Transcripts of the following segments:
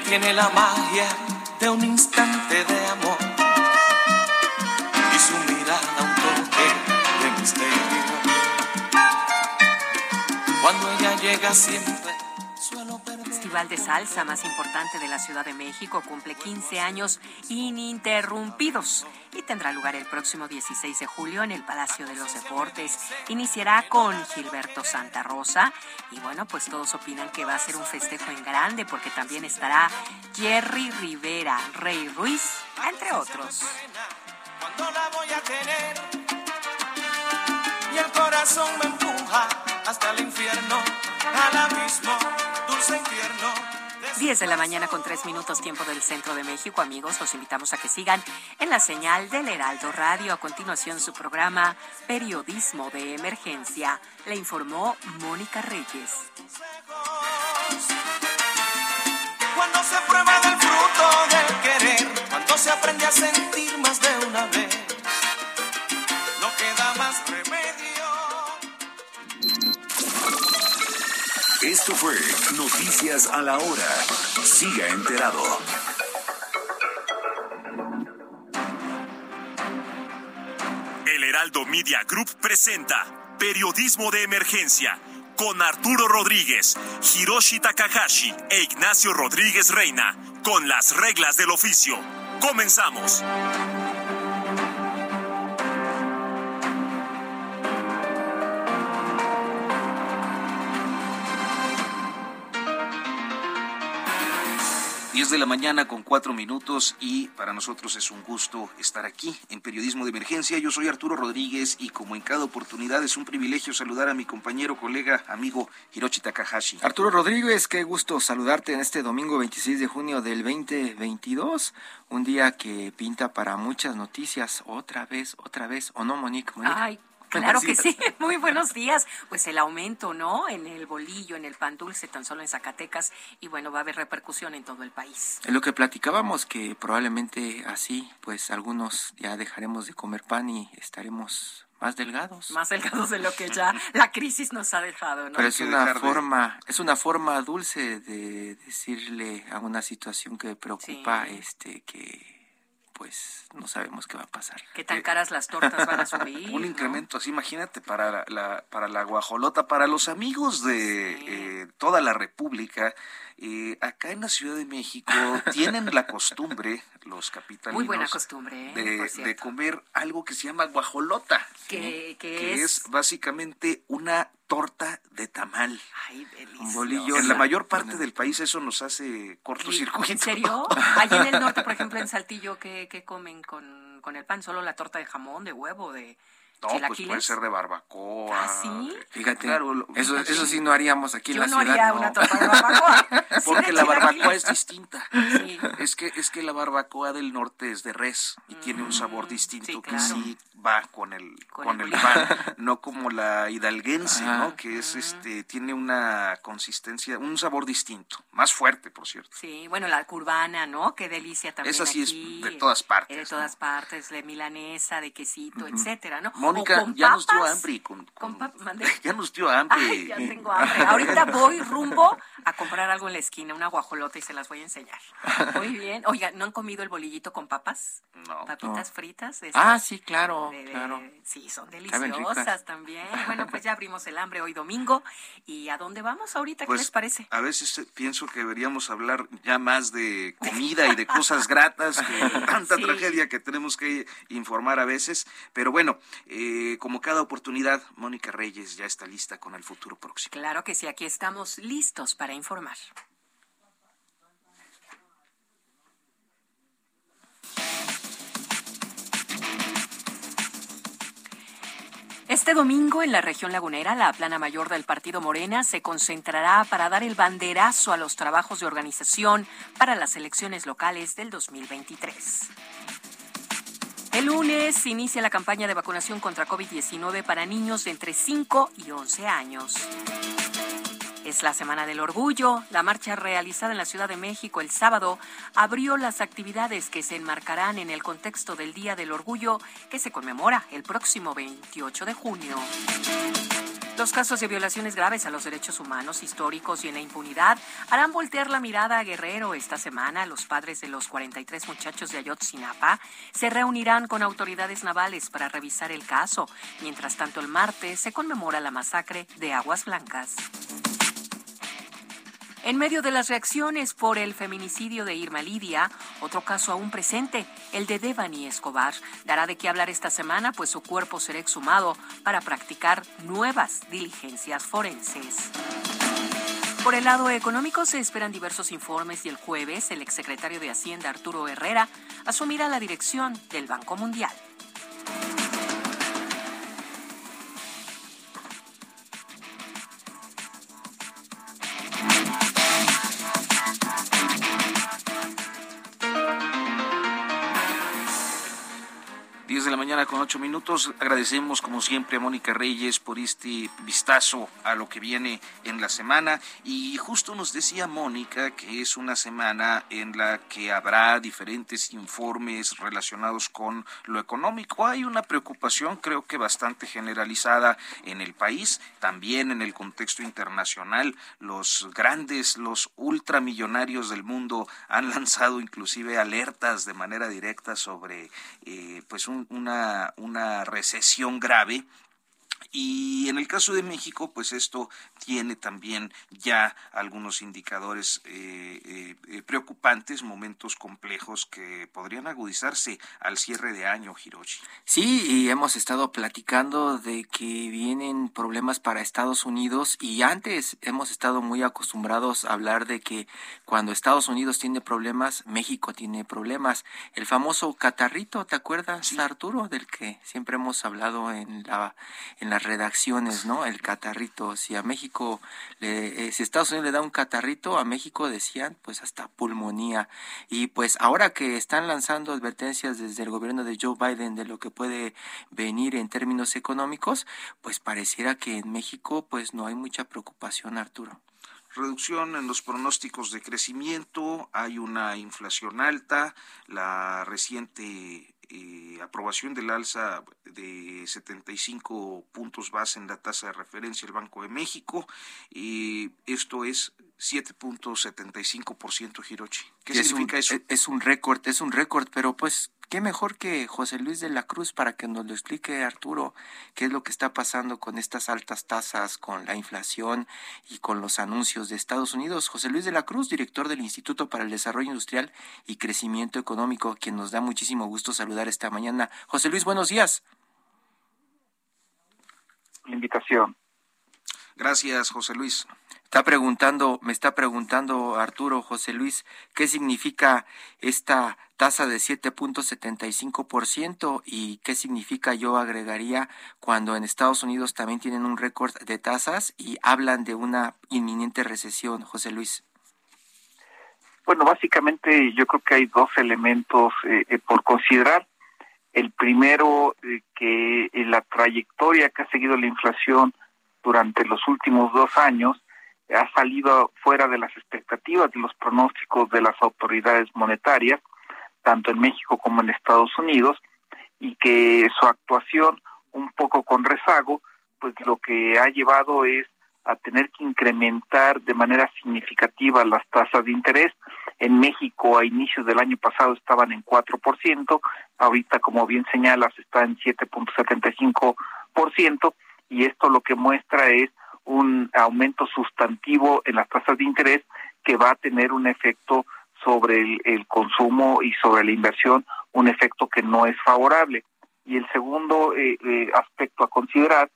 Tiene la magia de un instante de amor y su mirada un toque de misterio. Cuando ella llega siempre Festival de Salsa más importante de la Ciudad de México cumple 15 años ininterrumpidos y tendrá lugar el próximo 16 de julio en el Palacio de los Deportes. Iniciará con Gilberto Santa Rosa y bueno, pues todos opinan que va a ser un festejo en grande porque también estará Jerry Rivera, Rey Ruiz, entre otros. Cuando la voy a tener y el corazón me empuja hasta el infierno, al abismo. 10 de la mañana con 3 minutos tiempo del centro de México. Amigos, los invitamos a que sigan en la señal del Heraldo Radio. A continuación, su programa Periodismo de Emergencia. Le informó Mónica Reyes. Cuando se prueba del fruto del querer, cuando se aprende a sentir más de una vez, no queda más remedio. Esto fue Noticias a la Hora. Siga enterado. El Heraldo Media Group presenta Periodismo de Emergencia con Arturo Rodríguez, Hiroshi Takahashi e Ignacio Rodríguez Reina, con las reglas del oficio. Comenzamos. Diez de la mañana con cuatro minutos y para nosotros es un gusto estar aquí en Periodismo de Emergencia. Yo soy Arturo Rodríguez y como en cada oportunidad es un privilegio saludar a mi compañero, colega, amigo Hiroshi Takahashi. Arturo Rodríguez, qué gusto saludarte en este domingo 26 de junio del 2022, un día que pinta para muchas noticias, otra vez, otra vez, ¿o no, Monique? Monique? Ay, claro que sí. Muy buenos días. Pues el aumento, ¿no? En el bolillo, en el pan dulce, tan solo en Zacatecas. Y bueno, va a haber repercusión en todo el país. En lo que platicábamos, que probablemente así, pues algunos ya dejaremos de comer pan y estaremos más delgados. Más delgados de lo que ya la crisis nos ha dejado, ¿no? Pero es una forma, es una forma dulce de decirle a una situación que preocupa, Sí. este, que pues no sabemos qué va a pasar. ¿Qué tan caras las tortas van a subir? Un no? incremento así, imagínate, para la, la- para la guajolota, para los amigos de eh, toda la República, eh, acá en la Ciudad de México tienen la costumbre, los capitalinos, Muy buena costumbre, ¿eh? de, de comer algo que se llama guajolota, Que- que que es- es básicamente una torta de tamal. Ay, delicioso. Un bolillo En la mayor parte del país eso nos hace cortocircuito. ¿En serio? Allí en el norte, por ejemplo, en Saltillo, ¿qué, qué comen con, con el pan? ¿Solo la torta de jamón, de huevo, de No, pues puede ser de barbacoa. ¿Ah, sí? Fíjate, Claro, lo- eso, eso sí no haríamos aquí Yo en la no ciudad. haría no. una torta de barbacoa. Porque la barbacoa es distinta. Sí. Es que es que la barbacoa del norte es de res y tiene un sabor distinto Mm, sí, que claro. sí va con el Con con, el el, pan, no como la hidalguense, Ajá. ¿no? Que es este tiene una consistencia, un sabor distinto, más fuerte, por cierto. Sí, bueno, la curbana, ¿no? Qué delicia también Esa sí es de todas partes, Eh, De todas partes, de milanesa, de quesito, etcétera, ¿no? Mónica ya nos dio hambre con, Con ya nos dio hambre. Ay, ya tengo hambre. Ahorita voy rumbo a comprar algo en la esquina, una guajolota y se las voy a enseñar. Muy bien. Oiga, ¿no han comido el bolillito con papas? No. Papitas fritas. de Ah, sí, claro, de- de- claro. Sí, son deliciosas también. Bueno, pues ya abrimos el hambre hoy domingo. ¿Y a dónde vamos ahorita? ¿Qué Pues, les parece? A veces pienso que deberíamos hablar ya más de comida y de cosas gratas, que tanta Sí. tragedia que tenemos que informar a veces. Pero bueno, eh, como cada oportunidad, Mónica Reyes ya está lista con el futuro próximo. Claro que sí, aquí estamos listos para informar. Es Este domingo en la región lagunera, la plana mayor del partido Morena se concentrará para dar el banderazo a los trabajos de organización para las elecciones locales del 2023. El lunes inicia la campaña de vacunación contra COVID-19 para niños de entre 5 y 11 años. Es la Semana del Orgullo. La marcha realizada en la Ciudad de México el sábado abrió las actividades que se enmarcarán en el contexto del Día del Orgullo que se conmemora el próximo 28 de junio. Los casos de violaciones graves a los derechos humanos históricos y en la impunidad harán voltear la mirada a Guerrero esta semana. Los padres de los 43 muchachos de Ayotzinapa se reunirán con autoridades navales para revisar el caso. Mientras tanto, el martes se conmemora la masacre de Aguas Blancas. En medio de las reacciones por el feminicidio de Irma Lidia, otro caso aún presente, el de Devani Escobar, dará de qué hablar esta semana, pues su cuerpo será exhumado para practicar nuevas diligencias forenses. Por el lado económico se esperan diversos informes y el jueves el exsecretario de Hacienda Arturo Herrera asumirá la dirección del Banco Mundial. Con 8 minutos. Agradecemos como siempre a Mónica Reyes por este vistazo a lo que viene en la semana. Y justo nos decía Mónica que es una semana en la que habrá diferentes informes relacionados con lo económico. Hay una preocupación creo que bastante generalizada en el país, también en el contexto internacional. Los grandes, los ultramillonarios del mundo han lanzado inclusive alertas de manera directa sobre eh, pues un una, una recesión grave y en el caso de México, pues esto tiene también ya algunos indicadores eh, eh, eh, preocupantes, momentos complejos que podrían agudizarse al cierre de año, Hiroshi. Sí, y hemos estado platicando de que vienen problemas para Estados Unidos y antes hemos estado muy acostumbrados a hablar de que cuando Estados Unidos tiene problemas, México tiene problemas. El famoso catarrito, ¿te acuerdas, Arturo, del que siempre hemos hablado en la en las redacciones, ¿no? El catarrito, si a México, le, eh, si Estados Unidos le da un catarrito, a México decían, pues hasta pulmonía. Y pues ahora que están lanzando advertencias desde el gobierno de Joe Biden de lo que puede venir en términos económicos, pues pareciera que en México pues no hay mucha preocupación, Arturo reducción en los pronósticos de crecimiento, hay una inflación alta, la reciente eh, aprobación del alza de 75 puntos base en la tasa de referencia del Banco de México. y esto es 7.75% Hirochi. ¿Qué significa eso? Es un récord, es un récord, pero pues qué mejor que José Luis de la Cruz para que nos lo explique Arturo, qué es lo que está pasando con estas altas tasas, con la inflación y con los anuncios de Estados Unidos. José Luis de la Cruz, director del Instituto para el Desarrollo Industrial y Crecimiento Económico, quien nos da muchísimo gusto saludar esta mañana. José Luis, buenos días. invitación. Gracias, José Luis. Está preguntando, me está preguntando Arturo José Luis, ¿qué significa esta tasa de 7.75% y qué significa yo agregaría cuando en Estados Unidos también tienen un récord de tasas y hablan de una inminente recesión, José Luis? Bueno, básicamente yo creo que hay dos elementos eh, eh, por considerar. El primero, eh, que la trayectoria que ha seguido la inflación durante los últimos dos años ha salido fuera de las expectativas de los pronósticos de las autoridades monetarias, tanto en México como en Estados Unidos, y que su actuación un poco con rezago, pues lo que ha llevado es a tener que incrementar de manera significativa las tasas de interés. En México a inicios del año pasado estaban en 4%, ahorita como bien señalas está en 7.75% y esto lo que muestra es un aumento sustantivo en las tasas de interés que va a tener un efecto sobre el, consumo y sobre la inversión, un efecto que no es favorable. Y el segundo eh, eh, aspecto a considerar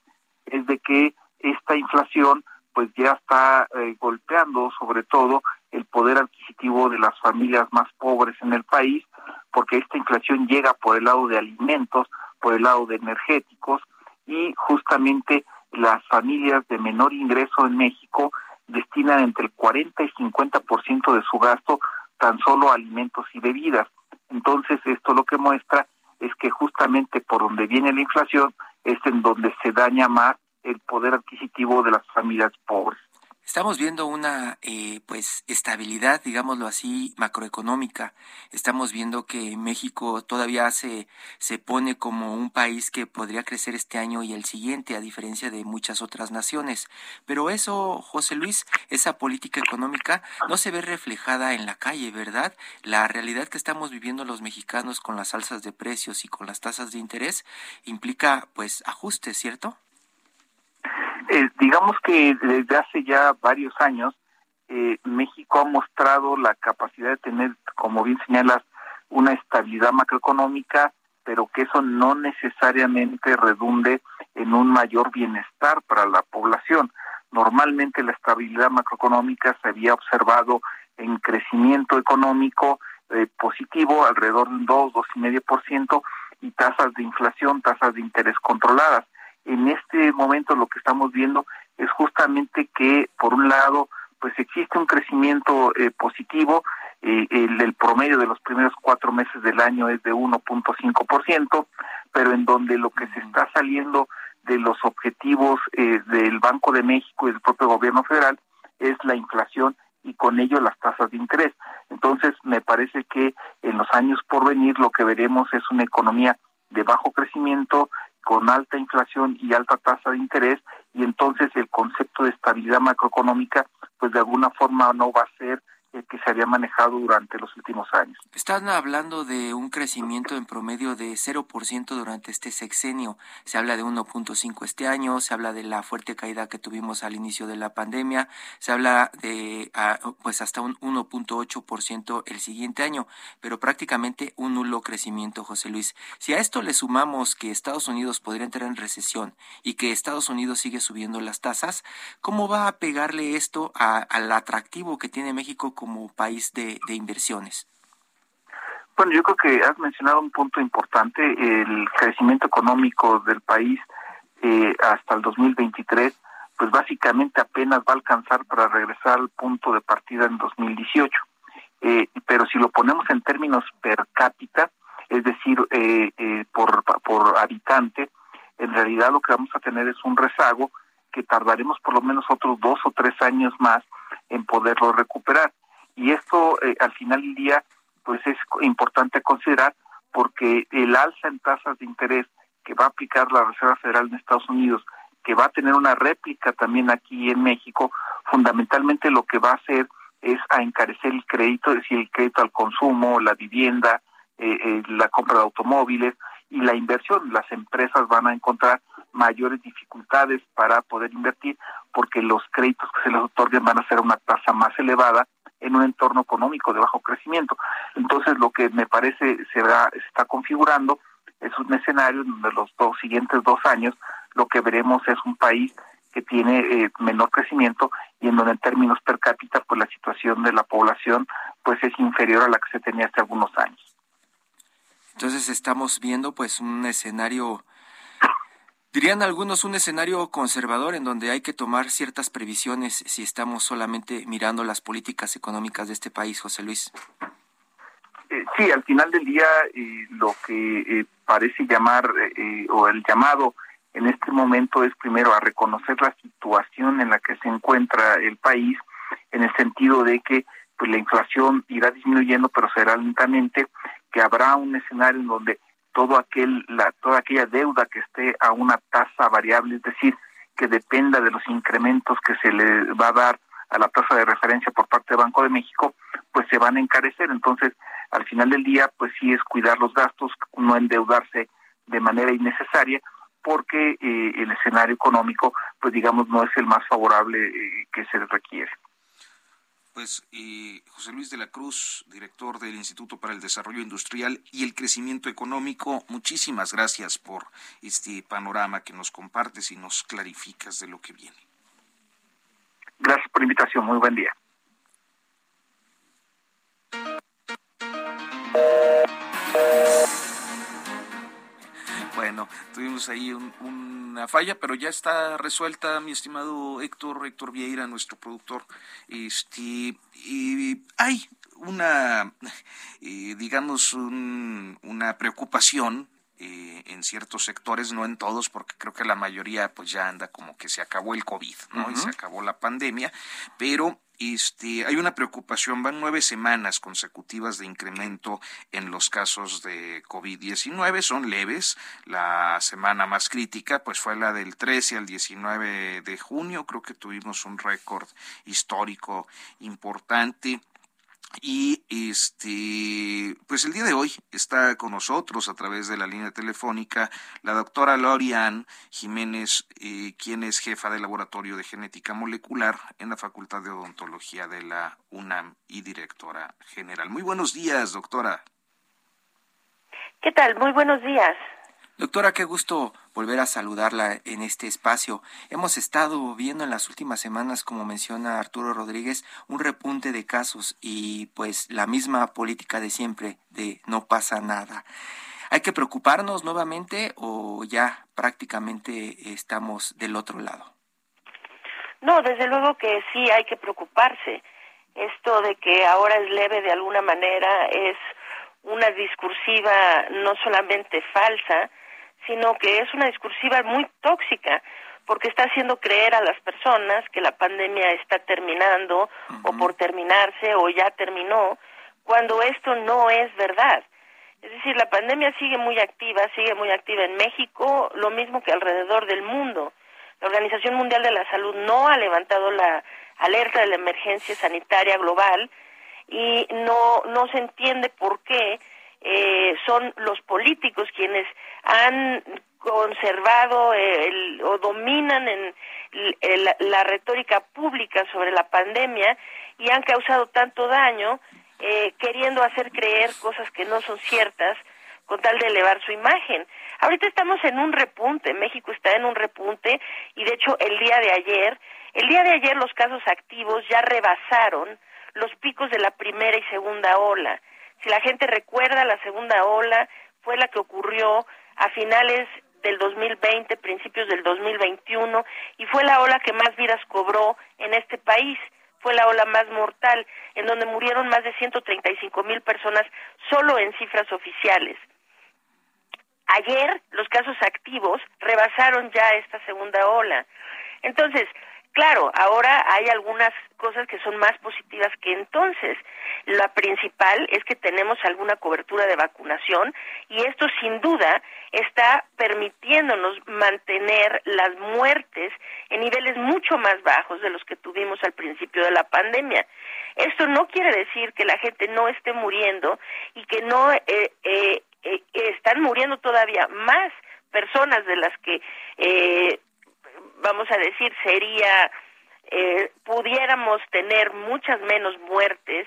es de que esta inflación pues ya está eh, golpeando sobre todo el poder adquisitivo de las familias más pobres en el país, porque esta inflación llega por el lado de alimentos, por el lado de energéticos, y justamente las familias de menor ingreso en México destinan entre el 40 y 50% de su gasto tan solo a alimentos y bebidas. Entonces, esto lo que muestra es que justamente por donde viene la inflación es en donde se daña más el poder adquisitivo de las familias pobres. Estamos viendo una eh, pues estabilidad, digámoslo así, macroeconómica. Estamos viendo que México todavía se, se pone como un país que podría crecer este año y el siguiente, a diferencia de muchas otras naciones. Pero eso, José Luis, esa política económica no se ve reflejada en la calle, ¿verdad? La realidad que estamos viviendo los mexicanos con las alzas de precios y con las tasas de interés implica pues ajustes, ¿cierto? Eh, digamos que desde hace ya varios años eh, México ha mostrado la capacidad de tener, como bien señalas, una estabilidad macroeconómica, pero que eso no necesariamente redunde en un mayor bienestar para la población. Normalmente la estabilidad macroeconómica se había observado en crecimiento económico eh, positivo, alrededor de un 2, 2,5%, y tasas de inflación, tasas de interés controladas en este momento lo que estamos viendo es justamente que, por un lado, pues existe un crecimiento eh, positivo, eh, el, promedio de los primeros cuatro meses del año es de 1.5%, pero en donde lo que se está saliendo de los objetivos eh, del Banco de México y del propio gobierno federal es la inflación y con ello las tasas de interés. Entonces, me parece que en los años por venir lo que veremos es una economía de bajo crecimiento, con alta inflación y alta tasa de interés y entonces el concepto de estabilidad macroeconómica pues de alguna forma no va a ser que se había manejado durante los últimos años. Están hablando de un crecimiento en promedio de 0% durante este sexenio. Se habla de 1.5 este año, se habla de la fuerte caída que tuvimos al inicio de la pandemia, se habla de ah, pues hasta un 1.8% el siguiente año, pero prácticamente un nulo crecimiento, José Luis. Si a esto le sumamos que Estados Unidos podría entrar en recesión y que Estados Unidos sigue subiendo las tasas, ¿cómo va a pegarle esto al atractivo que tiene México país de, inversiones? Bueno, yo creo que has mencionado un punto importante, el crecimiento económico del país eh, hasta el 2023, pues básicamente apenas va a alcanzar para regresar al punto de partida en 2018. Eh, pero si lo ponemos en términos per cápita, es decir, eh, eh, por, por habitante, en realidad lo que vamos a tener es un rezago que tardaremos por lo menos otros dos o tres años más en poderlo recuperar. Y esto eh, al final del día pues es importante considerar porque el alza en tasas de interés que va a aplicar la Reserva Federal de Estados Unidos, que va a tener una réplica también aquí en México, fundamentalmente lo que va a hacer es a encarecer el crédito, es decir, el crédito al consumo, la vivienda, eh, eh, la compra de automóviles y la inversión. Las empresas van a encontrar mayores dificultades para poder invertir porque los créditos que se les otorguen van a ser una tasa más elevada en un entorno económico de bajo crecimiento. Entonces, lo que me parece se, va, se está configurando es un escenario donde los dos siguientes dos años lo que veremos es un país que tiene eh, menor crecimiento y en donde en términos per cápita pues la situación de la población pues es inferior a la que se tenía hace algunos años. Entonces estamos viendo pues un escenario Dirían algunos un escenario conservador en donde hay que tomar ciertas previsiones si estamos solamente mirando las políticas económicas de este país, José Luis. Eh, sí, al final del día eh, lo que eh, parece llamar o el llamado en este momento es primero a reconocer la situación en la que se encuentra el país en el sentido de que pues la inflación irá disminuyendo pero será lentamente que habrá un escenario en donde todo aquel la toda aquella deuda que esté a una tasa variable, es decir, que dependa de los incrementos que se le va a dar a la tasa de referencia por parte del Banco de México, pues se van a encarecer. Entonces, al final del día, pues sí es cuidar los gastos, no endeudarse de manera innecesaria, porque eh, el escenario económico, pues digamos, no es el más favorable eh, que se requiere. Pues José Luis de la Cruz, director del Instituto para el Desarrollo Industrial y el Crecimiento Económico, muchísimas gracias por este panorama que nos compartes y nos clarificas de lo que viene. Gracias por la invitación, muy buen día. Bueno, tuvimos ahí una falla, pero ya está resuelta, mi estimado Héctor, Héctor Vieira, nuestro productor. Este, y hay una, eh, digamos, una preocupación eh, en ciertos sectores, no en todos, porque creo que la mayoría pues ya anda como que se acabó el COVID, ¿no? Y se acabó la pandemia, pero este, hay una preocupación, van nueve semanas consecutivas de incremento en los casos de COVID-19, son leves, la semana más crítica pues fue la del 13 al 19 de junio, creo que tuvimos un récord histórico importante. Y este, pues el día de hoy está con nosotros a través de la línea telefónica la doctora Lorian Jiménez, eh, quien es jefa del Laboratorio de Genética Molecular en la Facultad de Odontología de la UNAM y directora general. Muy buenos días, doctora. ¿Qué tal? Muy buenos días. Doctora, qué gusto volver a saludarla en este espacio. Hemos estado viendo en las últimas semanas, como menciona Arturo Rodríguez, un repunte de casos y pues la misma política de siempre, de no pasa nada. ¿Hay que preocuparnos nuevamente o ya prácticamente estamos del otro lado? No, desde luego que sí hay que preocuparse. Esto de que ahora es leve de alguna manera es una discursiva no solamente falsa, sino que es una discursiva muy tóxica porque está haciendo creer a las personas que la pandemia está terminando o por terminarse o ya terminó, cuando esto no es verdad. Es decir, la pandemia sigue muy activa, sigue muy activa en México, lo mismo que alrededor del mundo. La Organización Mundial de la Salud no ha levantado la alerta de la emergencia sanitaria global y no, no se entiende por qué eh, son los políticos quienes han conservado o dominan en la retórica pública sobre la pandemia y han causado tanto daño eh, queriendo hacer creer cosas que no son ciertas con tal de elevar su imagen. Ahorita estamos en un repunte, México está en un repunte y de hecho el día de ayer, el día de ayer los casos activos ya rebasaron los picos de la primera y segunda ola. Si la gente recuerda, la segunda ola fue la que ocurrió a finales del 2020, principios del 2021, y fue la ola que más vidas cobró en este país. Fue la ola más mortal, en donde murieron más de 135 mil personas solo en cifras oficiales. Ayer los casos activos rebasaron ya esta segunda ola. Entonces, Claro, ahora hay algunas cosas que son más positivas que entonces. La principal es que tenemos alguna cobertura de vacunación y esto sin duda está permitiéndonos mantener las muertes en niveles mucho más bajos de los que tuvimos al principio de la pandemia. Esto no quiere decir que la gente no esté muriendo y que no eh, eh, eh, están muriendo todavía más personas de las que vamos a decir, sería, eh, pudiéramos tener muchas menos muertes,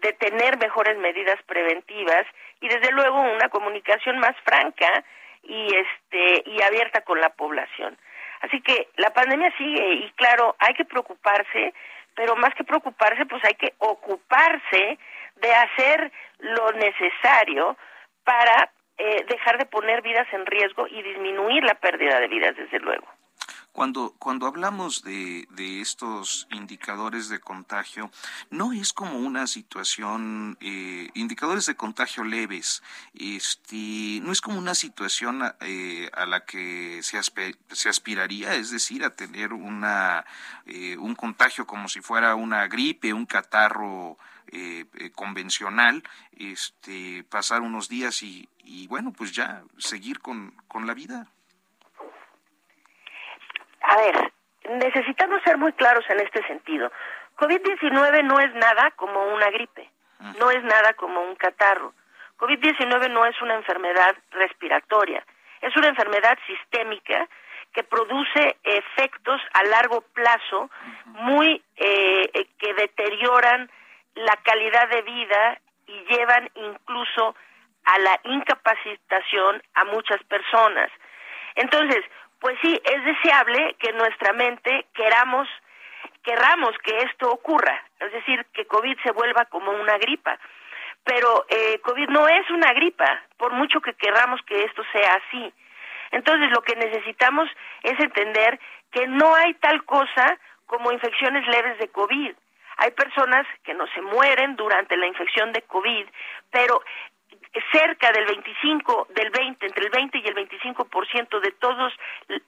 de tener mejores medidas preventivas y desde luego una comunicación más franca y este y abierta con la población. Así que la pandemia sigue y claro, hay que preocuparse, pero más que preocuparse, pues hay que ocuparse de hacer lo necesario para eh, dejar de poner vidas en riesgo y disminuir la pérdida de vidas, desde luego. Cuando, cuando hablamos de, de estos indicadores de contagio, no es como una situación, eh, indicadores de contagio leves, este, no es como una situación eh, a la que se, se aspiraría, es decir, a tener una, eh, un contagio como si fuera una gripe, un catarro convencional, este, pasar unos días y, y bueno, pues ya seguir con, con la vida. A ver, necesitamos ser muy claros en este sentido. COVID-19 no es nada como una gripe, no es nada como un catarro. COVID-19 no es una enfermedad respiratoria, es una enfermedad sistémica que produce efectos a largo plazo muy eh, que deterioran la calidad de vida y llevan incluso a la incapacitación a muchas personas. Entonces, pues sí, es deseable que nuestra mente queramos, queramos que esto ocurra, es decir, que COVID se vuelva como una gripa. Pero eh, COVID no es una gripa, por mucho que queramos que esto sea así. Entonces, lo que necesitamos es entender que no hay tal cosa como infecciones leves de COVID. Hay personas que no se mueren durante la infección de COVID, pero cerca del 25, del 20, entre el 20 y el 25% de todos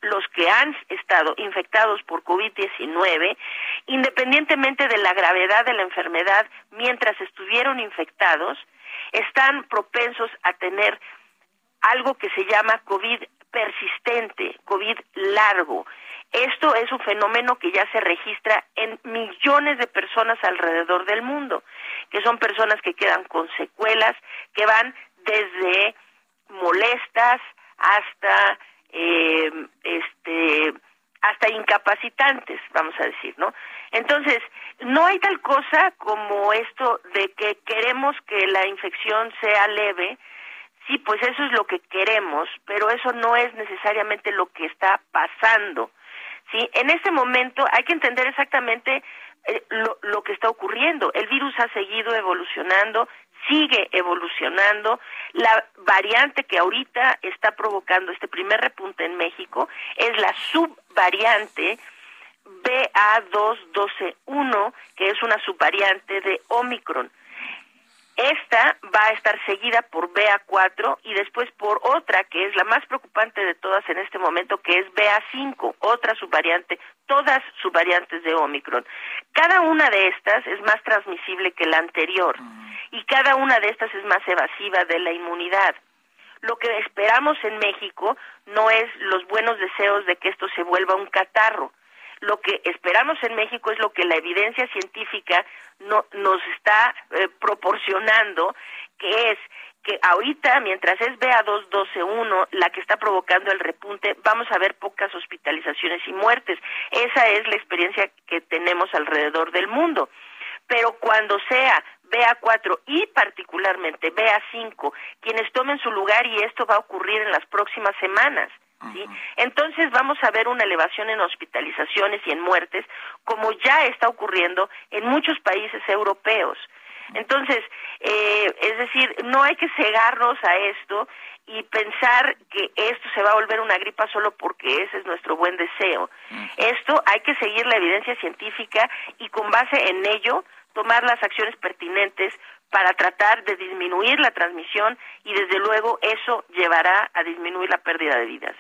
los que han estado infectados por COVID-19, independientemente de la gravedad de la enfermedad mientras estuvieron infectados, están propensos a tener algo que se llama COVID persistente, COVID largo. Esto es un fenómeno que ya se registra en millones de personas alrededor del mundo, que son personas que quedan con secuelas, que van desde molestas hasta eh, este hasta incapacitantes, vamos a decir, ¿no? Entonces, no hay tal cosa como esto de que queremos que la infección sea leve, sí, pues eso es lo que queremos, pero eso no es necesariamente lo que está pasando. ¿Sí? En este momento hay que entender exactamente eh, lo, lo que está ocurriendo. El virus ha seguido evolucionando, sigue evolucionando. La variante que ahorita está provocando este primer repunte en México es la subvariante BA2.12.1, que es una subvariante de Omicron. Esta va a estar seguida por BA4 y después por otra que es la más preocupante de todas en este momento, que es BA5, otra subvariante, todas subvariantes de Omicron. Cada una de estas es más transmisible que la anterior y cada una de estas es más evasiva de la inmunidad. Lo que esperamos en México no es los buenos deseos de que esto se vuelva un catarro, lo que esperamos en México es lo que la evidencia científica no, nos está eh, proporcionando, que es que ahorita, mientras es BA2.12.1 la que está provocando el repunte, vamos a ver pocas hospitalizaciones y muertes. Esa es la experiencia que tenemos alrededor del mundo. Pero cuando sea BA4 y particularmente BA5 quienes tomen su lugar y esto va a ocurrir en las próximas semanas, ¿sí? Entonces vamos a ver una elevación en hospitalizaciones y en muertes, como ya está ocurriendo en muchos países europeos. Entonces, eh, es decir, no hay que cegarnos a esto y pensar que esto se va a volver una gripa solo porque ese es nuestro buen deseo. Esto hay que seguir la evidencia científica y con base en ello tomar las acciones pertinentes para tratar de disminuir la transmisión y desde luego eso llevará a disminuir la pérdida de vidas.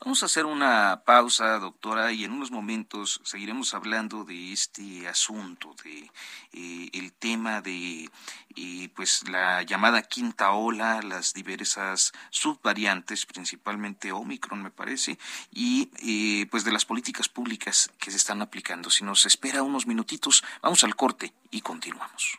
Vamos a hacer una pausa, doctora, y en unos momentos seguiremos hablando de este asunto, de eh, el tema de eh, pues la llamada quinta ola, las diversas subvariantes, principalmente Omicron, me parece, y eh, pues de las políticas públicas que se están aplicando. Si nos espera unos minutitos, vamos al corte y continuamos.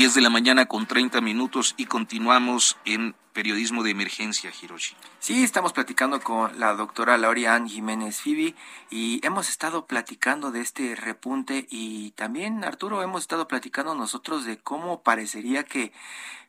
Diez de la mañana con 30 minutos y continuamos en periodismo de emergencia, Hiroshi. Sí, estamos platicando con la doctora Laurian Jiménez Fibi y hemos estado platicando de este repunte y también, Arturo, hemos estado platicando nosotros de cómo parecería que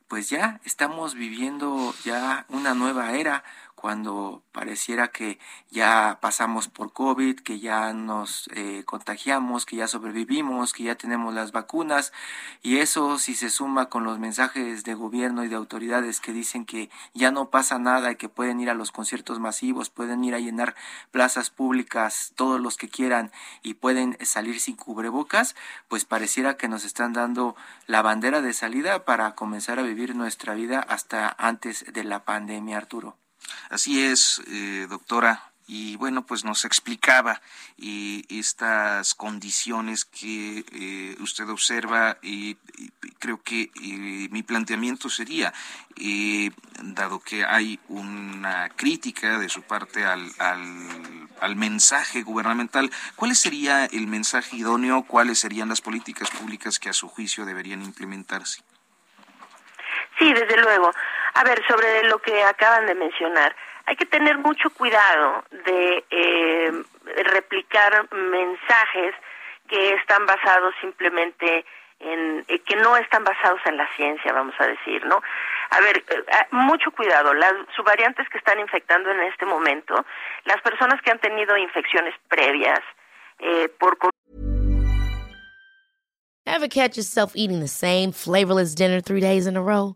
pues ya estamos viviendo ya una nueva era, cuando pareciera que ya pasamos por COVID, que ya nos eh, contagiamos, que ya sobrevivimos, que ya tenemos las vacunas, y eso si se suma con los mensajes de gobierno y de autoridades que dicen que ya no pasa nada y que pueden ir a los conciertos masivos, pueden ir a llenar plazas públicas todos los que quieran y pueden salir sin cubrebocas, pues pareciera que nos están dando la bandera de salida para comenzar a vivir nuestra vida hasta antes de la pandemia, Arturo. Así es, eh, doctora y bueno, pues nos explicaba eh, estas condiciones que eh, usted observa y, creo que eh, mi planteamiento sería, dado que hay una crítica de su parte al, al, al mensaje gubernamental, ¿cuál sería el mensaje idóneo? ¿Cuáles serían las políticas públicas que a su juicio deberían implementarse? Sí, desde luego. A ver, sobre lo que acaban de mencionar, hay que tener mucho cuidado de eh, replicar mensajes que están basados simplemente en eh, que no están basados en la ciencia, vamos a decir, ¿no? A ver, eh, mucho cuidado, las subvariantes que están infectando en este momento, las personas que han tenido infecciones previas eh, por Ever catch yourself eating the same flavorless dinner three days in a row?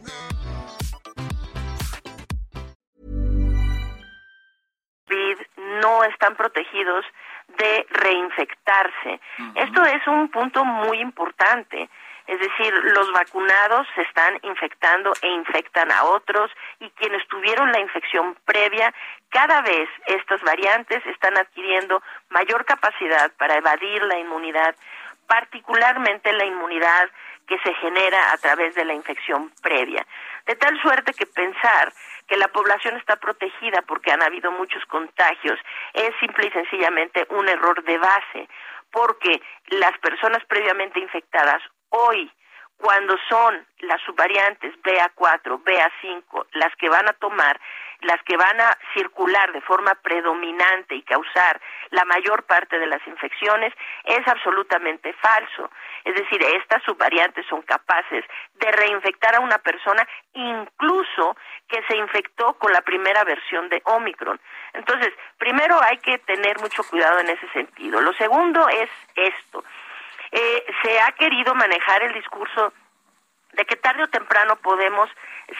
Están protegidos de reinfectarse. Esto es un punto muy importante. Es decir, los vacunados se están infectando e infectan a otros y quienes tuvieron la infección previa, cada vez estas variantes están adquiriendo mayor capacidad para evadir la inmunidad, particularmente la inmunidad que se genera a través de la infección previa. De tal suerte que pensar que la población está protegida porque han habido muchos contagios es simple y sencillamente un error de base, porque las personas previamente infectadas hoy cuando son las subvariantes BA4, BA5 las que van a tomar las que van a circular de forma predominante y causar la mayor parte de las infecciones es absolutamente falso. Es decir, estas subvariantes son capaces de reinfectar a una persona incluso que se infectó con la primera versión de Omicron. Entonces, primero hay que tener mucho cuidado en ese sentido. Lo segundo es esto. Eh, se ha querido manejar el discurso de que tarde o temprano podemos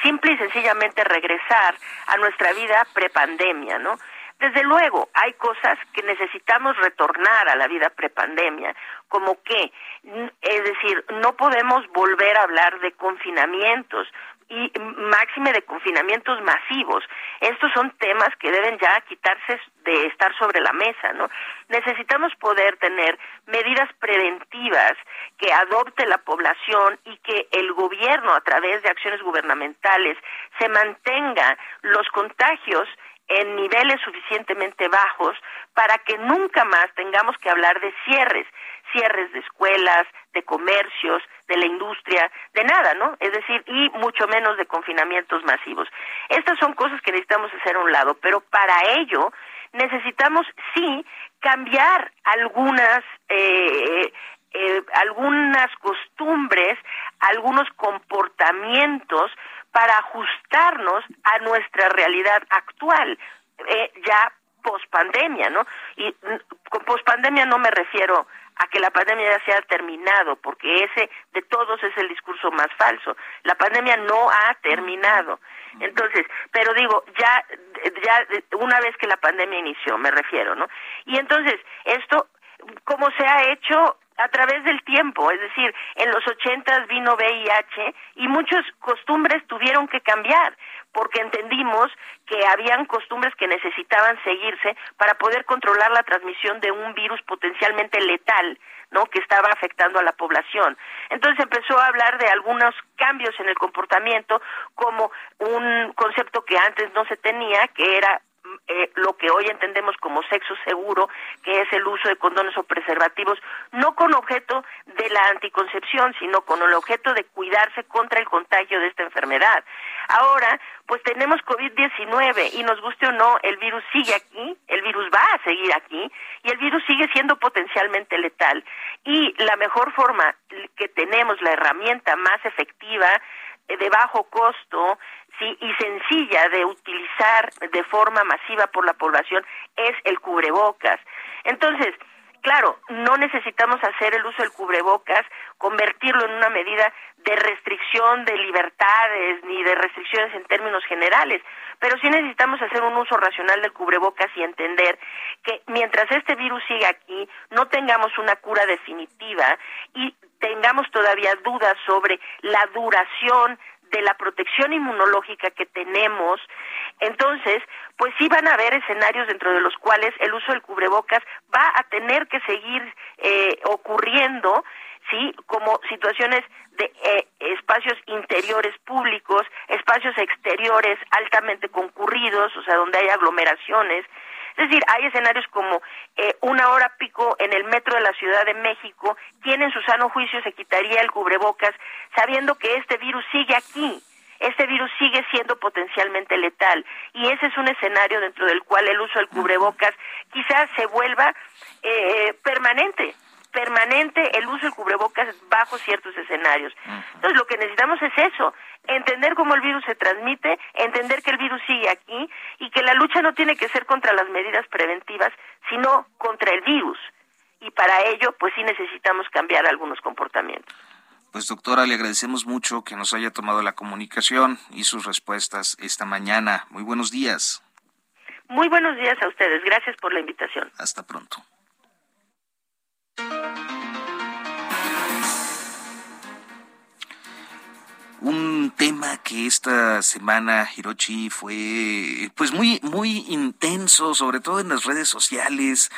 simple y sencillamente regresar a nuestra vida prepandemia, ¿no? Desde luego, hay cosas que necesitamos retornar a la vida prepandemia, como que, es decir, no podemos volver a hablar de confinamientos, y máxime de confinamientos masivos. Estos son temas que deben ya quitarse de estar sobre la mesa, ¿no? Necesitamos poder tener medidas preventivas que adopte la población y que el gobierno a través de acciones gubernamentales se mantenga los contagios en niveles suficientemente bajos para que nunca más tengamos que hablar de cierres, cierres de escuelas, de comercios, de la industria, de nada, ¿no? Es decir, y mucho menos de confinamientos masivos. Estas son cosas que necesitamos hacer a un lado, pero para ello necesitamos sí cambiar algunas eh, eh, algunas costumbres, algunos comportamientos para ajustarnos a nuestra realidad actual, eh, ya post pandemia, ¿no? Y mm, con post pandemia no me refiero a que la pandemia ya se ha terminado, porque ese de todos es el discurso más falso. La pandemia no ha terminado. Entonces, pero digo, ya, ya una vez que la pandemia inició, me refiero, ¿no? Y entonces, esto, como se ha hecho a través del tiempo, es decir, en los ochentas vino VIH y muchas costumbres tuvieron que cambiar porque entendimos que habían costumbres que necesitaban seguirse para poder controlar la transmisión de un virus potencialmente letal, ¿no? que estaba afectando a la población. Entonces empezó a hablar de algunos cambios en el comportamiento como un concepto que antes no se tenía, que era eh, lo que hoy entendemos como sexo seguro, que es el uso de condones o preservativos, no con objeto de la anticoncepción, sino con el objeto de cuidarse contra el contagio de esta enfermedad. Ahora, pues tenemos COVID-19 y nos guste o no, el virus sigue aquí, el virus va a seguir aquí y el virus sigue siendo potencialmente letal. Y la mejor forma que tenemos, la herramienta más efectiva, eh, de bajo costo, y sencilla de utilizar de forma masiva por la población es el cubrebocas. Entonces, Claro, no necesitamos hacer el uso del cubrebocas, convertirlo en una medida de restricción de libertades ni de restricciones en términos generales, pero sí necesitamos hacer un uso racional del cubrebocas y entender que mientras este virus siga aquí, no tengamos una cura definitiva y tengamos todavía dudas sobre la duración de la protección inmunológica que tenemos, entonces, pues sí van a haber escenarios dentro de los cuales el uso del cubrebocas va a tener que seguir eh, ocurriendo, sí, como situaciones de eh, espacios interiores públicos, espacios exteriores altamente concurridos, o sea, donde hay aglomeraciones, es decir, hay escenarios como eh, una hora pico en el metro de la Ciudad de México, quien en su sano juicio se quitaría el cubrebocas sabiendo que este virus sigue aquí, este virus sigue siendo potencialmente letal. Y ese es un escenario dentro del cual el uso del cubrebocas quizás se vuelva eh, permanente permanente el uso del cubrebocas bajo ciertos escenarios. Entonces, lo que necesitamos es eso, entender cómo el virus se transmite, entender que el virus sigue aquí y que la lucha no tiene que ser contra las medidas preventivas, sino contra el virus. Y para ello, pues sí necesitamos cambiar algunos comportamientos. Pues doctora, le agradecemos mucho que nos haya tomado la comunicación y sus respuestas esta mañana. Muy buenos días. Muy buenos días a ustedes. Gracias por la invitación. Hasta pronto. Un tema que esta semana, Hirochi, fue pues muy, muy intenso, sobre todo en las redes sociales.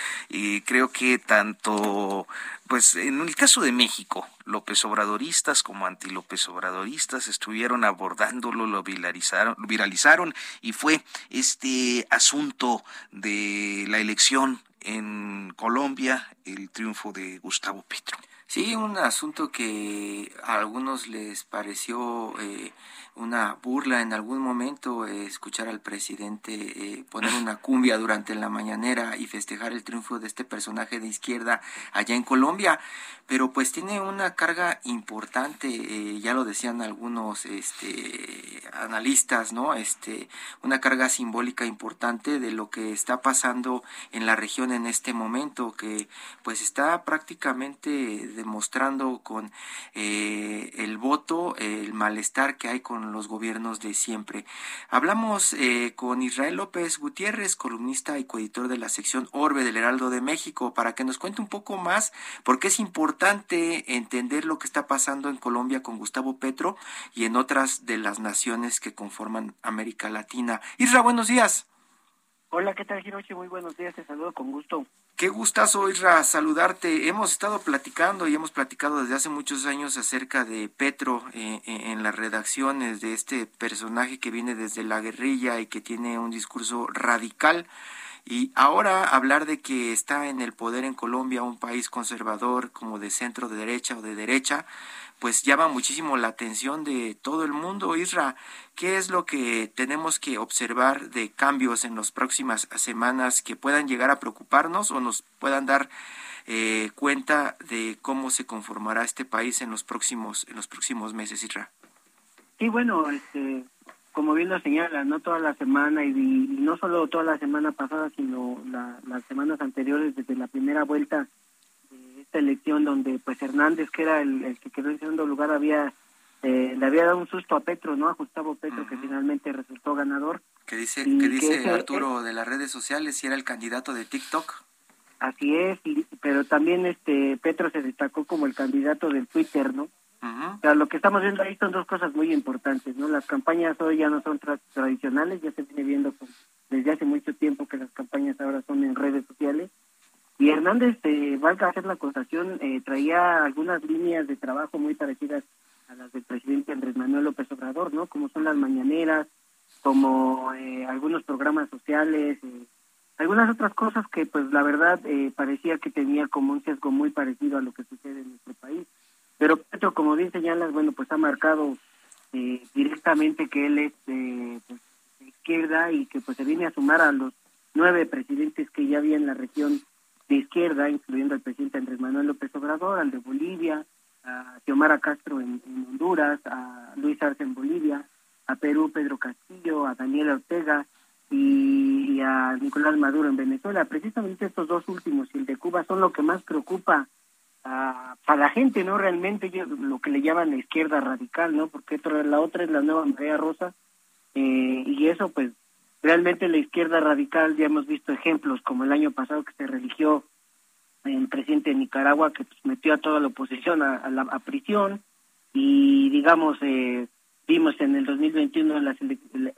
creo que tanto, pues en el caso de México, López Obradoristas como anti López Obradoristas estuvieron abordándolo, lo viralizaron, viralizaron y fue este asunto de la elección en Colombia, el triunfo de Gustavo Petro. Sí, un asunto que a algunos les pareció eh, una burla en algún momento eh, escuchar al presidente eh, poner una cumbia durante la mañanera y festejar el triunfo de este personaje de izquierda allá en Colombia, pero pues tiene una carga importante, eh, ya lo decían algunos este, analistas, ¿no? Este, una carga simbólica importante de lo que está pasando en la región en este momento, que pues está prácticamente demostrando con el voto el malestar que hay con los gobiernos de siempre. Hablamos eh, con Israel López Gutiérrez, columnista y coeditor de la sección Orbe del Heraldo de México, para que nos cuente un poco más porque es importante entender lo que está pasando en Colombia con Gustavo Petro y en otras de las naciones que conforman América Latina. Israel, buenos días. Hola, ¿qué tal, Hiroshi? Muy buenos días, te saludo con gusto. Qué gustazo, Isra, saludarte. Hemos estado platicando y hemos platicado desde hace muchos años acerca de Petro eh, eh, en las redacciones de este personaje que viene desde la guerrilla y que tiene un discurso radical. Y ahora hablar de que está en el poder en Colombia, un país conservador como de centro de derecha o de derecha, pues llama muchísimo la atención de todo el mundo. Isra, ¿qué es lo que tenemos que observar de cambios en las próximas semanas que puedan llegar a preocuparnos o nos puedan dar eh, cuenta de cómo se conformará este país en los próximos en los próximos meses, Isra? Sí, bueno, este, como bien lo señala, no toda la semana y, no solo toda la semana pasada, sino las semanas anteriores desde la primera vuelta elección donde pues Hernández, que era el, que quedó en segundo lugar, había eh, le había dado un susto a Petro, ¿no? A Gustavo Petro, que finalmente resultó ganador. ¿Qué dice, ¿qué dice Arturo de las redes sociales si era el candidato de TikTok? Así es, pero también este Petro se destacó como el candidato del Twitter, ¿no? Lo que estamos viendo ahí son dos cosas muy importantes, ¿no? Las campañas hoy ya no son tradicionales, ya se viene viendo desde hace mucho tiempo que las campañas ahora son en redes sociales y Hernández, eh, valga hacer la acusación, eh, traía algunas líneas de trabajo muy parecidas a las del presidente Andrés Manuel López Obrador, ¿no? Como son las mañaneras, como eh, algunos programas sociales, eh, algunas otras cosas que, pues, la verdad, parecía que tenía como un sesgo muy parecido a lo que sucede en nuestro país. Pero Petro, como bien señalas, bueno, pues ha marcado directamente que él es pues, de izquierda y que, pues, se viene a sumar a los nueve presidentes que ya había en la región de izquierda, incluyendo al presidente Andrés Manuel López Obrador, al de Bolivia, a Xiomara Castro en, Honduras, a Luis Arce en Bolivia, a Perú Pedro Castillo, a Daniel Ortega y, a Nicolás Maduro en Venezuela. Precisamente estos dos últimos y el de Cuba son lo que más preocupa a, la gente, ¿no? Realmente lo que le llaman la izquierda radical, ¿no? Porque la otra es la nueva María Rosa eh, y eso pues realmente la izquierda radical ya hemos visto ejemplos como el año pasado que se religió el presidente de Nicaragua que pues, metió a toda la oposición a, la a prisión y digamos eh, vimos en el 2021 la,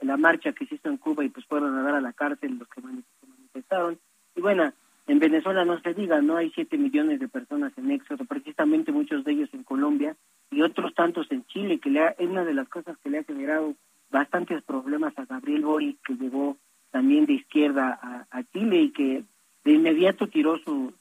la, marcha que se hizo en Cuba y pues fueron a dar a la cárcel los que manifestaron y bueno en Venezuela no se diga no hay siete millones de personas en éxodo precisamente muchos de ellos en Colombia y otros tantos en Chile que le es una de las cosas que le ha generado bastantes problemas a Gabriel Boric que llegó también de izquierda a, a Chile y que de inmediato tiró su,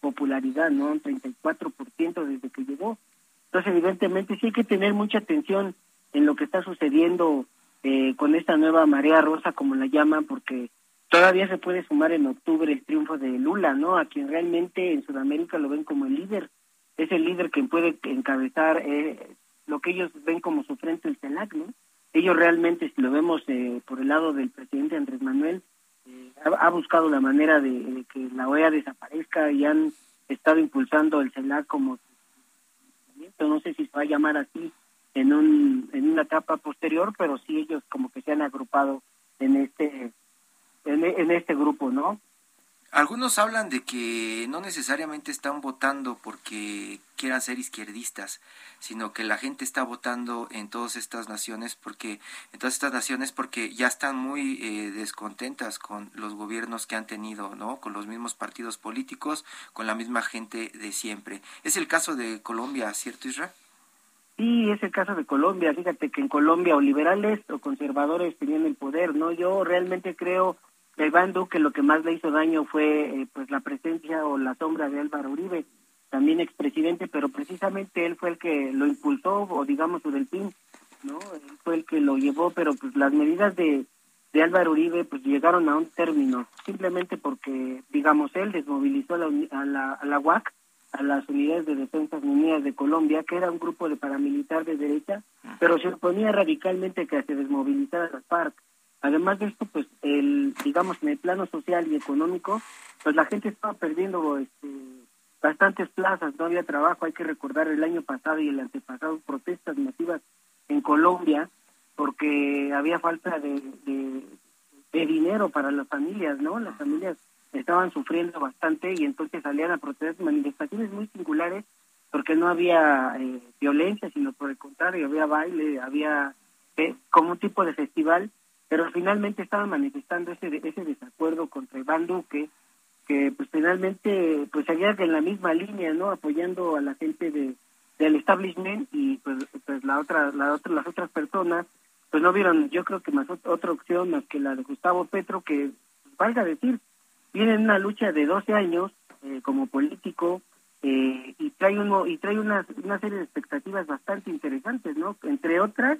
popularidad, ¿no? Un 34% desde que llegó. Entonces, evidentemente, sí hay que tener mucha atención en lo que está sucediendo eh, con esta nueva marea rosa, como la llaman, porque todavía se puede sumar en octubre el triunfo de Lula, ¿no? A quien realmente en Sudamérica lo ven como el líder. Es el líder quien puede encabezar eh, lo que ellos ven como su frente el CELAC, ¿no? Ellos realmente, si lo vemos eh, por el lado del presidente Andrés Manuel, ha, buscado la manera de, que la OEA desaparezca y han estado impulsando el CELAC como no sé si se va a llamar así en un en una etapa posterior pero sí ellos como que se han agrupado en este en este grupo no algunos hablan de que no necesariamente están votando porque quieran ser izquierdistas, sino que la gente está votando en todas estas naciones porque en todas estas naciones porque ya están muy eh, descontentas con los gobiernos que han tenido, ¿no? Con los mismos partidos políticos, con la misma gente de siempre. Es el caso de Colombia, ¿cierto, Israel? Sí, es el caso de Colombia. Fíjate que en Colombia o liberales o conservadores tenían el poder, ¿no? Yo realmente creo Iván Duque lo que más le hizo daño fue eh, pues la presencia o la sombra de Álvaro Uribe, también expresidente, pero precisamente él fue el que lo impulsó o digamos su delfín, ¿no? Él fue el que lo llevó, pero pues las medidas de, de Álvaro Uribe pues llegaron a un término, simplemente porque digamos él desmovilizó a la, a la, a la UAC, a las unidades de defensa unidas de Colombia, que era un grupo de paramilitar de derecha, pero se oponía radicalmente que se desmovilizara las FARC Además de esto, pues, el, digamos, en el plano social y económico, pues la gente estaba perdiendo este, bastantes plazas, no había trabajo. Hay que recordar el año pasado y el antepasado protestas masivas en Colombia porque había falta de, de, dinero para las familias, ¿no? Las familias estaban sufriendo bastante y entonces salían a protestar manifestaciones muy singulares porque no había eh, violencia, sino por el contrario, había baile, había eh, como un tipo de festival pero finalmente estaban manifestando ese ese desacuerdo contra Iván Duque que pues finalmente pues seguía en la misma línea no apoyando a la gente de del establishment y pues, pues la otra la otra las otras personas pues no vieron yo creo que más otra opción más que la de Gustavo Petro que valga decir viene en una lucha de 12 años eh, como político eh, y trae uno y trae una, una serie de expectativas bastante interesantes no entre otras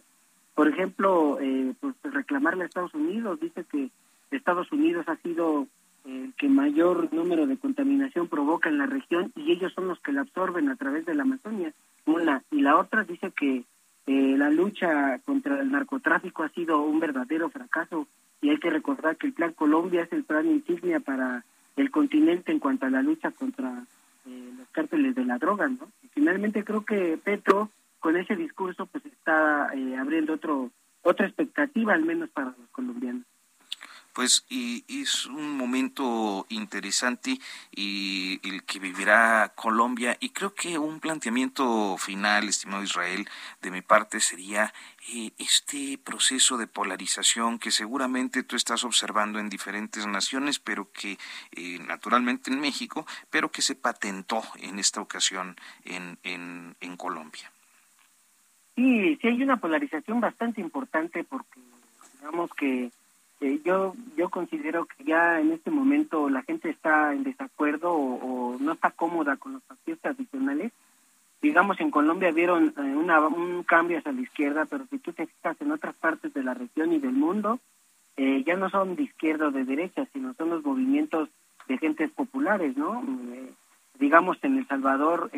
por ejemplo, eh, pues reclamarle a Estados Unidos, dice que Estados Unidos ha sido el que mayor número de contaminación provoca en la región y ellos son los que la absorben a través de la Amazonia. Una y la otra dice que eh, la lucha contra el narcotráfico ha sido un verdadero fracaso y hay que recordar que el Plan Colombia es el plan insignia para el continente en cuanto a la lucha contra eh, los cárteles de la droga, ¿no? Y finalmente creo que Petro con ese discurso pues está eh, abriendo otro otra expectativa al menos para los colombianos. Pues y, es un momento interesante y el que vivirá Colombia y creo que un planteamiento final, estimado Israel, de mi parte sería eh, este proceso de polarización que seguramente tú estás observando en diferentes naciones, pero que eh, naturalmente en México, pero que se patentó en esta ocasión en, en, en Colombia. Sí, sí hay una polarización bastante importante porque digamos que eh, yo yo considero que ya en este momento la gente está en desacuerdo o, no está cómoda con los partidos tradicionales. Digamos, en Colombia vieron eh, una, un cambio hacia la izquierda, pero si tú te fijas en otras partes de la región y del mundo, eh, ya no son de izquierda o de derecha, sino son los movimientos de gentes populares, ¿no? digamos, en El Salvador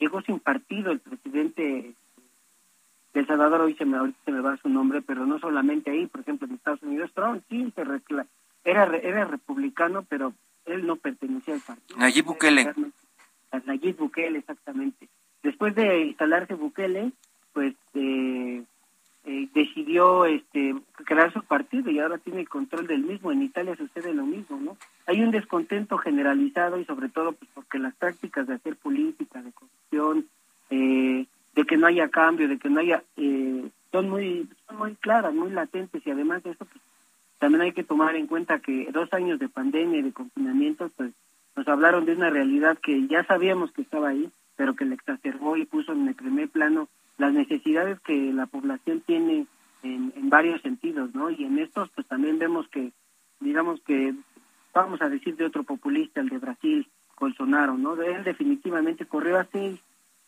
llegó sin partido el presidente el Salvador hoy se me, se me va su nombre, pero no solamente ahí, por ejemplo, en Estados Unidos, Trump sí se recla era, era republicano, pero él no pertenecía al partido. Nayib Bukele. Nayib Bukele, exactamente. Después de instalarse Bukele, pues eh, eh, decidió este crear su partido y ahora tiene el control del mismo. En Italia sucede lo mismo, ¿no? Hay un descontento generalizado y sobre todo pues, porque las prácticas de hacer política, de corrupción, eh, de que no haya cambio, de que no haya... Eh, son muy son muy claras, muy latentes y además de eso pues, también hay que tomar en cuenta que dos años de pandemia y de confinamiento pues nos hablaron de una realidad que ya sabíamos que estaba ahí, pero que le exacerbó y puso en el primer plano las necesidades que la población tiene en, varios sentidos, ¿no? Y en estos pues también vemos que, digamos que, vamos a decir de otro populista, el de Brasil, Bolsonaro, ¿no? Él definitivamente corrió a seis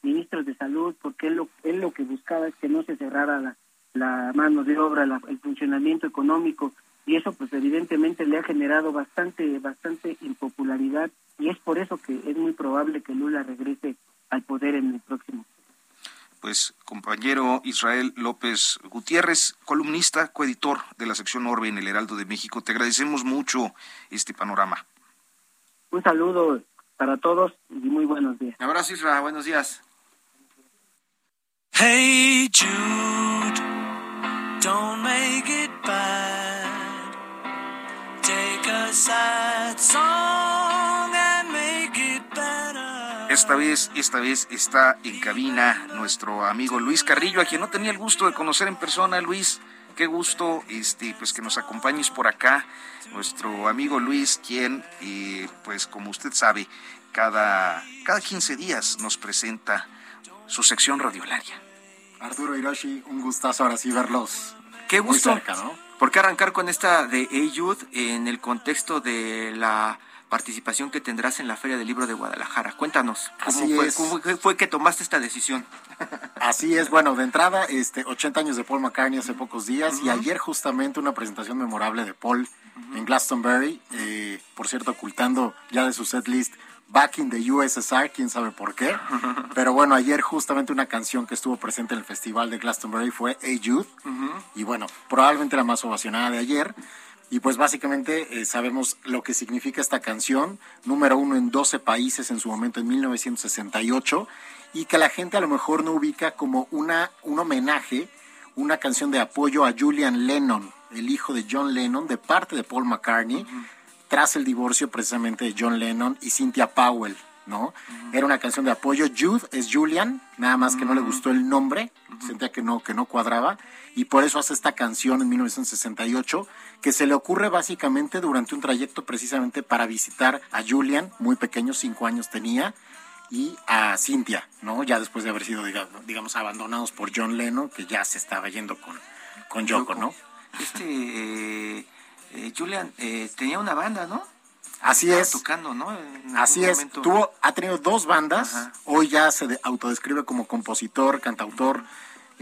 ministros de salud porque él lo, él lo que buscaba es que no se cerrara la, la mano de obra, el funcionamiento económico y eso pues evidentemente le ha generado bastante bastante impopularidad y es por eso que es muy probable que Lula regrese al poder en el próximo pues compañero Israel López Gutiérrez, columnista, coeditor de la sección Orbe en el Heraldo de México. Te agradecemos mucho este panorama. Un saludo para todos y muy buenos días. Un abrazo Israel, buenos días. Hey Jude, don't make it bad. Take a sad song and make it better. Esta vez, esta vez está en cabina nuestro amigo Luis Carrillo, a quien no tenía el gusto de conocer en persona, Luis. Qué gusto, este, pues que nos acompañes por acá, nuestro amigo Luis, quien, eh, pues como usted sabe, cada, cada 15 días nos presenta su sección radiolaria. Arturo Hiroshi, un gustazo ahora sí verlos. Qué gusto. Muy cerca, ¿no? ¿Por qué arrancar con esta de Ayud en el contexto de la participación que tendrás en la Feria del Libro de Guadalajara? Cuéntanos, ¿cómo, Así fue, es. cómo fue que tomaste esta decisión? Así es, bueno, de entrada, este, 80 años de Paul McCartney hace pocos días y ayer justamente una presentación memorable de Paul en Glastonbury, eh, por cierto, ocultando ya de su set list Back in the USSR, quién sabe por qué. Pero bueno, ayer justamente una canción que estuvo presente en el festival de Glastonbury fue Hey Jude. Y bueno, probablemente la más ovacionada de ayer. Y pues básicamente eh, sabemos lo que significa esta canción, número uno en 12 países en su momento en 1968, y que la gente a lo mejor no ubica como una, un homenaje, una canción de apoyo a Julian Lennon, el hijo de John Lennon, de parte de Paul McCartney, tras el divorcio precisamente de John Lennon y Cynthia Powell. ¿no? Era una canción de apoyo. Jude es Julian, nada más que no le gustó el nombre, sentía que no, que no cuadraba, y por eso hace esta canción en 1968, que se le ocurre básicamente durante un trayecto precisamente para visitar a Julian, muy pequeño, cinco años tenía, y a Cynthia, ¿no? Ya después de haber sido, digamos, digamos abandonados por John Lennon, que ya se estaba yendo con, con Yoko, ¿no? Este, eh, Julian, eh, tenía una banda, ¿no? Así Estaba es. tocando, ¿no? En Así es. momento. Tuvo, ha tenido dos bandas. Hoy ya se de- autodescribe como compositor, cantautor,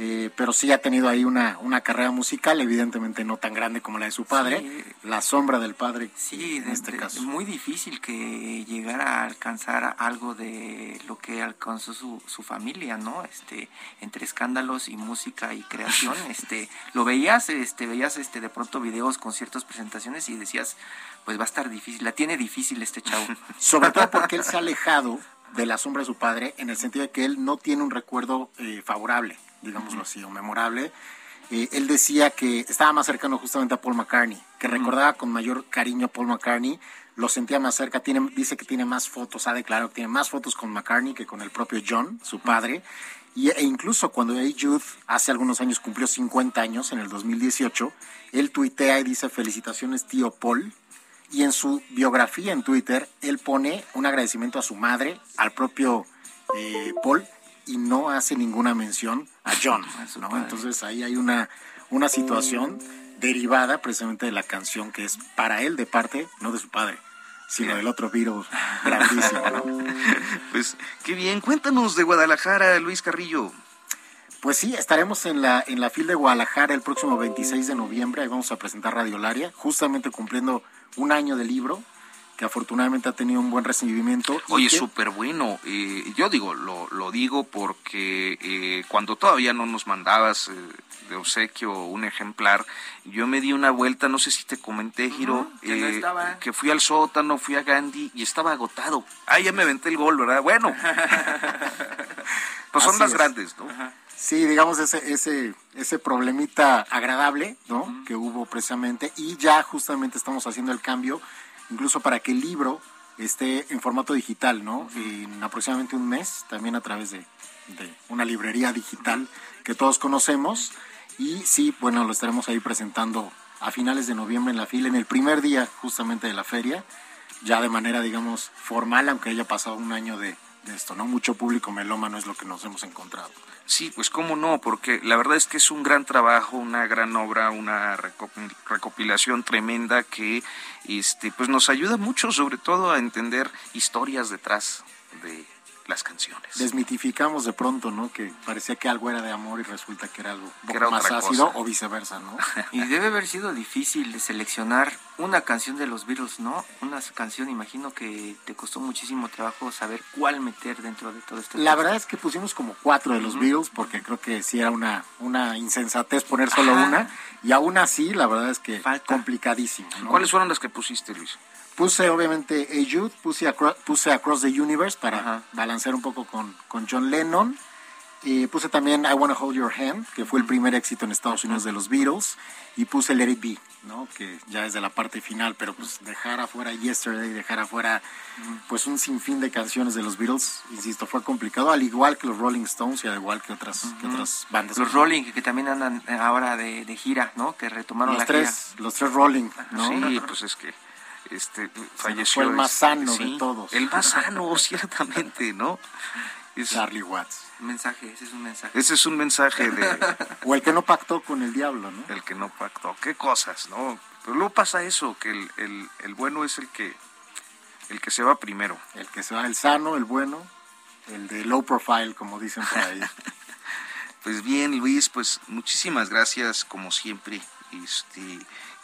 eh, pero sí ha tenido ahí una, una carrera musical, evidentemente no tan grande como la de su padre. Sí. La sombra del padre, Sí, en de- este de- caso. Es muy difícil que llegara a alcanzar algo de lo que alcanzó su, su familia, ¿no? Este, entre escándalos y música y creación, este, lo veías, este, veías este de pronto videos, conciertos, presentaciones y decías, pues va a estar difícil, la tiene difícil este chavo. Sobre todo porque él se ha alejado de la sombra de su padre en el sentido de que él no tiene un recuerdo eh, favorable, digámoslo así, o memorable. Eh, él decía que estaba más cercano justamente a Paul McCartney, que recordaba con mayor cariño a Paul McCartney, lo sentía más cerca, tiene, dice que tiene más fotos, ha declarado que tiene más fotos con McCartney que con el propio John, su padre. Y, e incluso cuando Hey Jude hace algunos años cumplió 50 años, en el 2018, él tuitea y dice felicitaciones tío Paul, y en su biografía en Twitter, él pone un agradecimiento a su madre, al propio eh, Paul, y no hace ninguna mención a John. ¿no? Entonces ahí hay una, una situación derivada precisamente de la canción que es para él de parte, no de su padre, sino del otro virus grandísimo. ¿no? Pues qué bien, cuéntanos de Guadalajara, Luis Carrillo. Pues sí, estaremos en la, en la FIL de Guadalajara el próximo 26 de noviembre. Ahí vamos a presentar Radiolaria, justamente cumpliendo un año de libro. Que afortunadamente ha tenido un buen recibimiento. Oye, súper bueno. Eh, yo digo, lo, lo digo porque eh, cuando todavía no nos mandabas eh, de obsequio un ejemplar, yo me di una vuelta, no sé si te comenté, Giro, que, que, fui al sótano, fui a Gandhi y estaba agotado. Ah, ya me aventé el gol, ¿verdad? Bueno. pues son las grandes, ¿no? Sí, digamos ese, ese, ese problemita agradable, ¿no? Que hubo precisamente y ya justamente estamos haciendo el cambio incluso para que el libro esté en formato digital, ¿no? En aproximadamente un mes, también a través de, una librería digital que todos conocemos. Y sí, bueno, lo estaremos ahí presentando a finales de noviembre en la fila, en el primer día justamente de la feria, ya de manera, digamos, formal, aunque haya pasado un año de, de esto, ¿no? Mucho público melómano es lo que nos hemos encontrado. Sí, pues cómo no, porque la verdad es que es un gran trabajo, una gran obra, una recopilación tremenda que este, pues nos ayuda mucho, sobre todo a entender historias detrás de las canciones. Desmitificamos de pronto, ¿no? Que parecía que algo era de amor y resulta que era algo más ácido o viceversa, ¿no? y debe haber sido difícil de seleccionar una canción de los Beatles, ¿no? Una canción, imagino que te costó muchísimo trabajo saber cuál meter dentro de todo esto. La verdad es que pusimos como cuatro de los Beatles porque creo que sí era una, una insensatez poner solo una y aún así la verdad es que Falta. complicadísimo. ¿Cuáles fueron las que pusiste, Luis? Puse obviamente A Youth, puse, Across the Universe para balancear un poco con, con John Lennon. Y puse también I Wanna Hold Your Hand, que fue el primer éxito en Estados Unidos de los Beatles. Y puse Let It Be, ¿no? que ya es de la parte final, pero pues dejar afuera Yesterday, dejar afuera pues un sinfín de canciones de los Beatles, insisto, fue complicado, al igual que los Rolling Stones y al igual que otras, que otras bandas. Los Rolling, que también andan ahora de, gira, ¿no? Que retomaron los la tres, Los tres Rolling, ¿no? Sí, pues es que este, falleció. Fue el más sano de todos. El más sano, ciertamente, ¿no? Charlie Watts. Un mensaje, ese es un mensaje. Ese es un mensaje de... o el que no pactó con el diablo, ¿no? El que no pactó. Qué cosas, ¿no? Pero luego pasa eso, que el, el, el bueno es el que, el que se va primero. El que se va, el sano, el bueno, el de low profile, como dicen por ahí. pues bien, Luis, pues muchísimas gracias, como siempre. Este,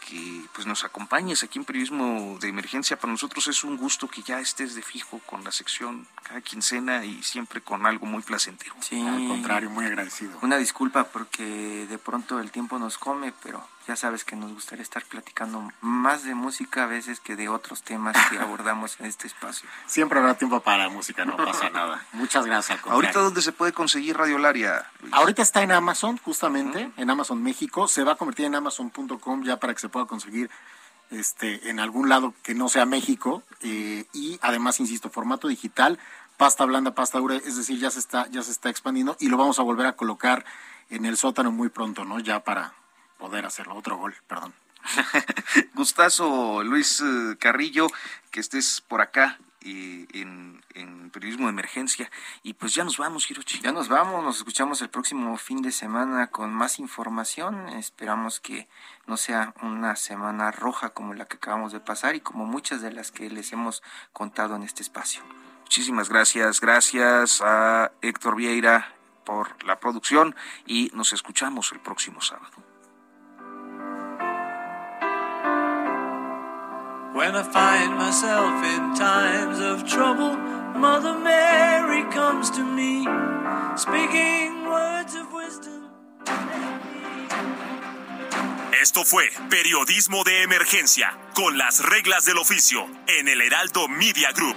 que pues nos acompañes aquí en Periodismo de Emergencia. Para nosotros es un gusto que ya estés de fijo con la sección cada quincena y siempre con algo muy placentero. Sí, al contrario, muy agradecido. Una disculpa porque de pronto el tiempo nos come, pero ya sabes que nos gustaría estar platicando más de música a veces que de otros temas que abordamos en este espacio. Siempre habrá tiempo para la música, no pasa nada. Muchas gracias. Ahorita dónde se puede conseguir Radio Laria? Ahorita está en Amazon, justamente, en Amazon México. Se va a convertir en amazon.com ya para que se pueda conseguir este, en algún lado que no sea México. Eh, y además, insisto, formato digital, pasta blanda, pasta dura, es decir, ya se está, ya se está expandiendo y lo vamos a volver a colocar en el sótano muy pronto, ¿no? Ya para poder hacerlo. Otro gol, perdón. Gustazo, Luis eh, Carrillo, que estés por acá eh, en, periodismo de emergencia. Y pues ya nos vamos, Hirochi. Ya nos vamos, nos escuchamos el próximo fin de semana con más información. Esperamos que no sea una semana roja como la que acabamos de pasar y como muchas de las que les hemos contado en este espacio. Muchísimas gracias, gracias a Héctor Vieira por la producción y nos escuchamos el próximo sábado. When I find myself in times of trouble, Mother Mary comes to me, speaking words of wisdom. Esto fue Periodismo de Emergencia, con las reglas del oficio, en el Heraldo Media Group.